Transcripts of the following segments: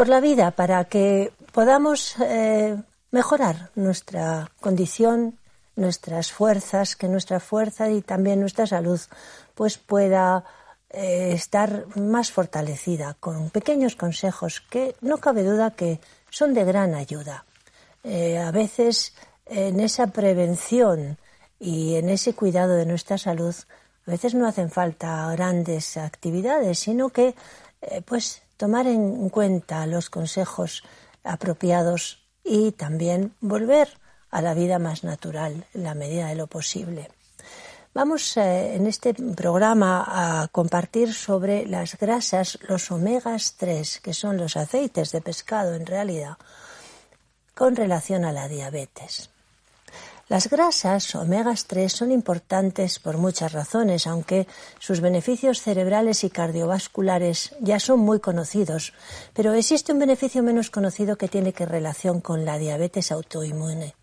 por la vida para que podamos eh, mejorar nuestra condición, nuestras fuerzas, que nuestra fuerza y también nuestra salud pues pueda eh, estar más fortalecida con pequeños consejos que no cabe duda que son de gran ayuda. Eh, a veces en esa prevención y en ese cuidado de nuestra salud a veces no hacen falta grandes actividades, sino que pues tomar en cuenta los consejos apropiados y también volver a la vida más natural en la medida de lo posible. Vamos eh, en este programa a compartir sobre las grasas, los omegas 3, que son los aceites de pescado en realidad, con relación a la diabetes. Las grasas omegas 3 son importantes por muchas razones, aunque sus beneficios cerebrales y cardiovasculares ya son muy conocidos, pero existe un beneficio menos conocido que tiene que relación con la diabetes autoinmune.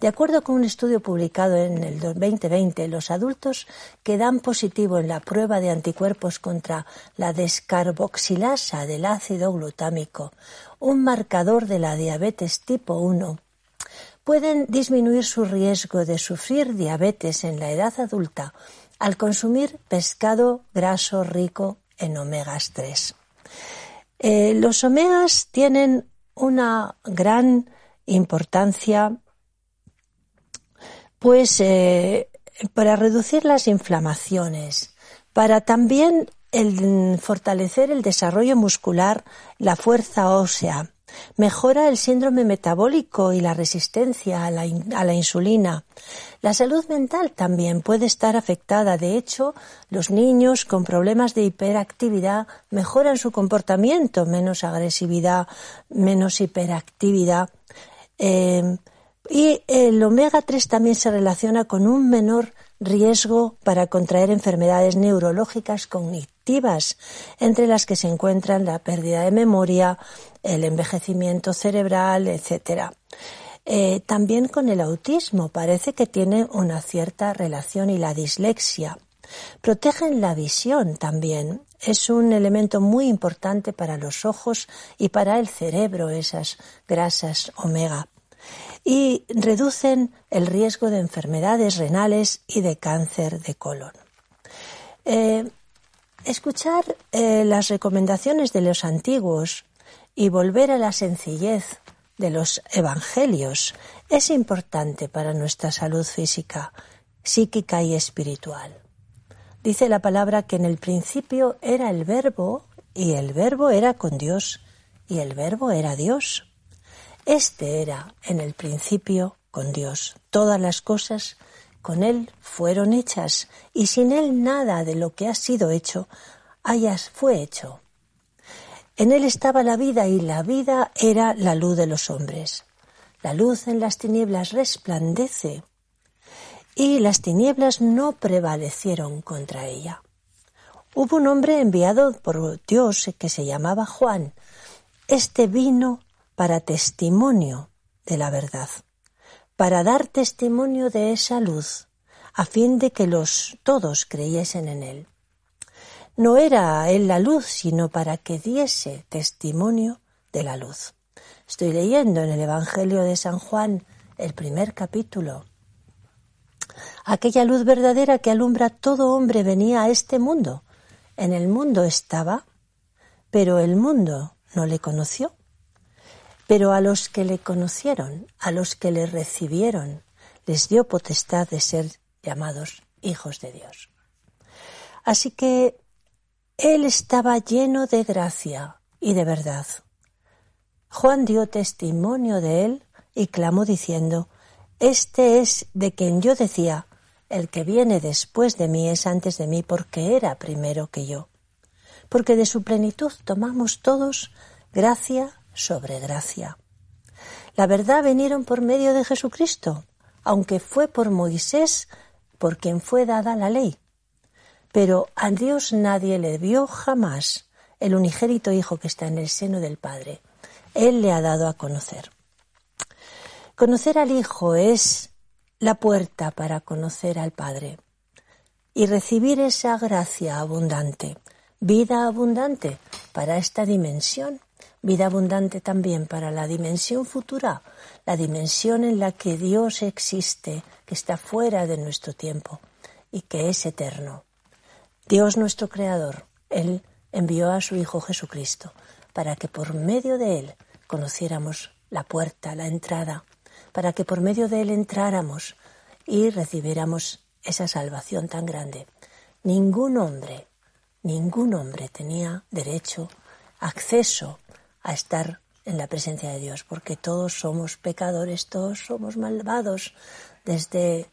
De acuerdo con un estudio publicado en el 2020, los adultos que dan positivo en la prueba de anticuerpos contra la descarboxilasa del ácido glutámico, un marcador de la diabetes tipo 1, pueden disminuir su riesgo de sufrir diabetes en la edad adulta al consumir pescado graso rico en omegas 3. Eh, los omegas tienen una gran importancia pues eh, para reducir las inflamaciones, para también fortalecer el desarrollo muscular, la fuerza ósea, Mejora el síndrome metabólico y la resistencia a la, a la, insulina. La salud mental también puede estar afectada. De hecho, los niños con problemas de hiperactividad mejoran su comportamiento, menos agresividad, menos hiperactividad. Eh, y el omega 3 también se relaciona con un menor riesgo para contraer enfermedades neurológicas cognitivas, entre las que se encuentran la pérdida de memoria, el envejecimiento cerebral, etc. Eh, también con el autismo parece que tiene una cierta relación y la dislexia. Protegen la visión también. Es un elemento muy importante para los ojos y para el cerebro, esas grasas omega y reducen el riesgo de enfermedades renales y de cáncer de colon. Eh, escuchar eh, las recomendaciones de los antiguos y volver a la sencillez de los evangelios es importante para nuestra salud física, psíquica y espiritual. Dice la palabra que en el principio era el verbo y el verbo era con Dios y el verbo era Dios. Este era en el principio con Dios. Todas las cosas con Él fueron hechas y sin Él nada de lo que ha sido hecho hayas fue hecho. En Él estaba la vida y la vida era la luz de los hombres. La luz en las tinieblas resplandece y las tinieblas no prevalecieron contra ella. Hubo un hombre enviado por Dios que se llamaba Juan. Este vino para testimonio de la verdad, para dar testimonio de esa luz, a fin de que los todos creyesen en él. No era él la luz, sino para que diese testimonio de la luz. Estoy leyendo en el Evangelio de San Juan el primer capítulo. Aquella luz verdadera que alumbra todo hombre venía a este mundo. En el mundo estaba, pero el mundo no le conoció. Pero a los que le conocieron, a los que le recibieron, les dio potestad de ser llamados hijos de Dios. Así que él estaba lleno de gracia y de verdad. Juan dio testimonio de él y clamó diciendo, Este es de quien yo decía, el que viene después de mí es antes de mí porque era primero que yo. Porque de su plenitud tomamos todos gracia sobre gracia. La verdad vinieron por medio de Jesucristo, aunque fue por Moisés por quien fue dada la ley. Pero a Dios nadie le vio jamás el unigérito Hijo que está en el seno del Padre. Él le ha dado a conocer. Conocer al Hijo es la puerta para conocer al Padre y recibir esa gracia abundante, vida abundante para esta dimensión vida abundante también para la dimensión futura, la dimensión en la que Dios existe, que está fuera de nuestro tiempo y que es eterno. Dios nuestro Creador, Él envió a su Hijo Jesucristo para que por medio de Él conociéramos la puerta, la entrada, para que por medio de Él entráramos y recibiéramos esa salvación tan grande. Ningún hombre, ningún hombre tenía derecho, acceso a estar en la presencia de Dios, porque todos somos pecadores, todos somos malvados. Desde,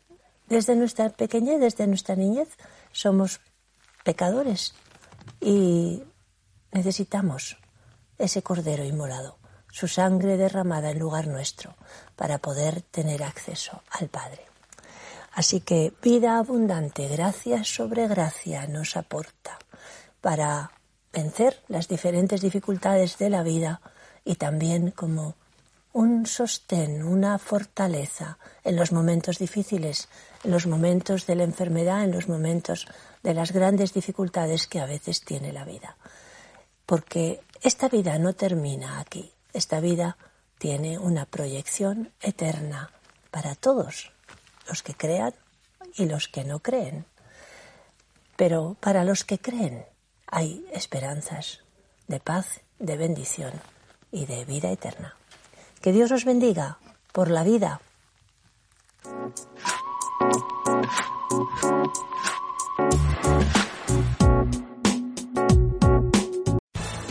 desde nuestra pequeñez, desde nuestra niñez, somos pecadores y necesitamos ese cordero inmolado, su sangre derramada en lugar nuestro, para poder tener acceso al Padre. Así que vida abundante, gracia sobre gracia nos aporta para vencer las diferentes dificultades de la vida y también como un sostén, una fortaleza en los momentos difíciles, en los momentos de la enfermedad, en los momentos de las grandes dificultades que a veces tiene la vida. Porque esta vida no termina aquí, esta vida tiene una proyección eterna para todos, los que crean y los que no creen. Pero para los que creen, hay esperanzas de paz, de bendición y de vida eterna. Que Dios os bendiga por la vida.